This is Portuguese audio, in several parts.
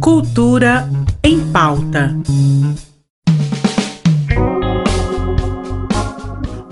Cultura em pauta.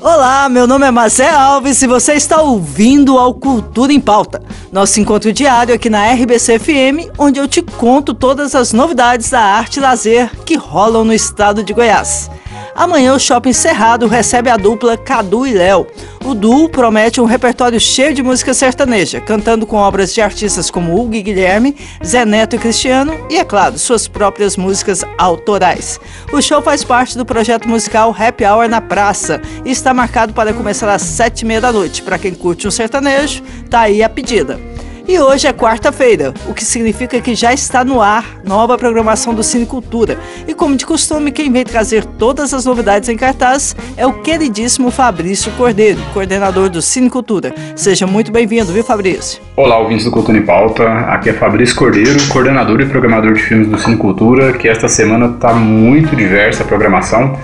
Olá, meu nome é Mazé Alves e você está ouvindo ao Cultura em Pauta, nosso encontro diário aqui na RBC FM, onde eu te conto todas as novidades da arte e lazer que rolam no estado de Goiás. Amanhã o Shopping Cerrado recebe a dupla Cadu e Léo. O duo promete um repertório cheio de música sertaneja, cantando com obras de artistas como Hugo e Guilherme, Zé Neto e Cristiano e, é claro, suas próprias músicas autorais. O show faz parte do projeto musical Happy Hour na Praça e está marcado para começar às sete e meia da noite. Para quem curte um sertanejo, tá aí a pedida. E hoje é quarta-feira, o que significa que já está no ar nova programação do Cine Cultura. E como de costume, quem vem trazer todas as novidades em cartaz é o queridíssimo Fabrício Cordeiro, coordenador do Cine Cultura. Seja muito bem-vindo, viu, Fabrício? Olá, ouvintes do Cultura em Pauta. Aqui é Fabrício Cordeiro, coordenador e programador de filmes do Cine Cultura, que esta semana está muito diversa a programação.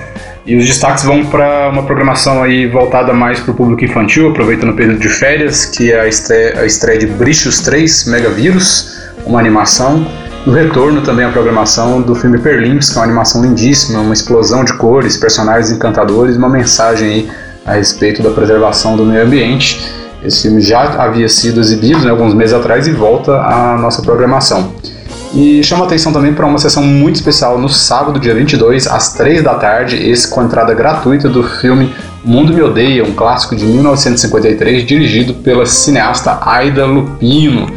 E os destaques vão para uma programação aí voltada mais para o público infantil, aproveitando o período de férias, que é a estreia, a estreia de Brichos 3 Megavírus, uma animação. E o retorno também à programação do filme Perlimps, que é uma animação lindíssima, uma explosão de cores, personagens encantadores, uma mensagem aí a respeito da preservação do meio ambiente. Esse filme já havia sido exibido né, alguns meses atrás e volta à nossa programação. E chama atenção também para uma sessão muito especial no sábado, dia 22, às 3 da tarde, esse com entrada gratuita do filme Mundo Me Odeia, um clássico de 1953, dirigido pela cineasta Aida Lupino.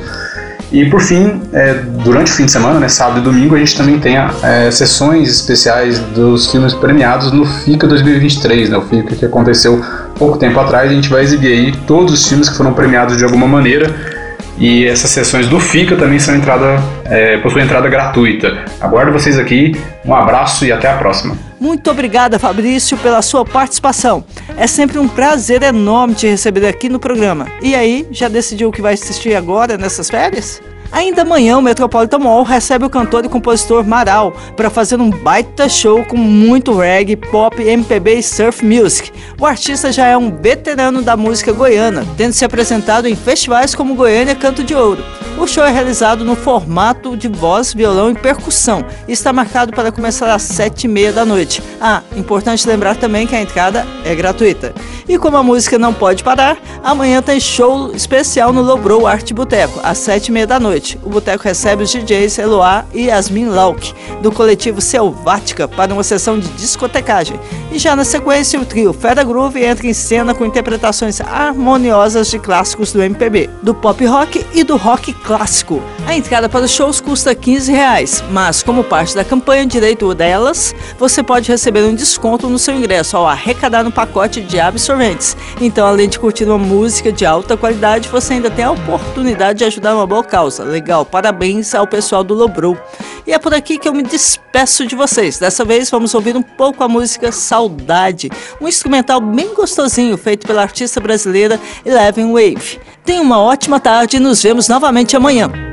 E por fim, é, durante o fim de semana, né, sábado e domingo, a gente também tem é, sessões especiais dos filmes premiados no FICA 2023, né, o FICA que aconteceu pouco tempo atrás. A gente vai exibir aí todos os filmes que foram premiados de alguma maneira e essas sessões do FICA também são entrada, é, possuem entrada gratuita. Aguardo vocês aqui, um abraço e até a próxima. Muito obrigada, Fabrício, pela sua participação. É sempre um prazer enorme te receber aqui no programa. E aí, já decidiu o que vai assistir agora nessas férias? Ainda amanhã, o Metropolitan Mall recebe o cantor e compositor Maral para fazer um baita show com muito reggae, pop, MPB e surf music. O artista já é um veterano da música goiana, tendo se apresentado em festivais como Goiânia Canto de Ouro. O show é realizado no formato de voz, violão e percussão e está marcado para começar às sete e meia da noite. Ah, importante lembrar também que a entrada é gratuita. E como a música não pode parar, amanhã tem show especial no Lobrow Arte Boteco, às sete e meia da noite. O boteco recebe os DJs Eloá e Yasmin Lauk, do coletivo Selvática, para uma sessão de discotecagem. E já na sequência, o trio Fera Groove entra em cena com interpretações harmoniosas de clássicos do MPB, do pop rock e do rock clássico. A entrada para os shows custa 15 reais, mas como parte da campanha Direito delas, você pode receber um desconto no seu ingresso ao arrecadar no pacote de absorventes. Então, além de curtir uma música de alta qualidade, você ainda tem a oportunidade de ajudar uma boa causa. Legal, parabéns ao pessoal do Lobru. E é por aqui que eu me despeço de vocês. Dessa vez vamos ouvir um pouco a música Saudade, um instrumental bem gostosinho feito pela artista brasileira Eleven Wave. Tenha uma ótima tarde e nos vemos novamente amanhã.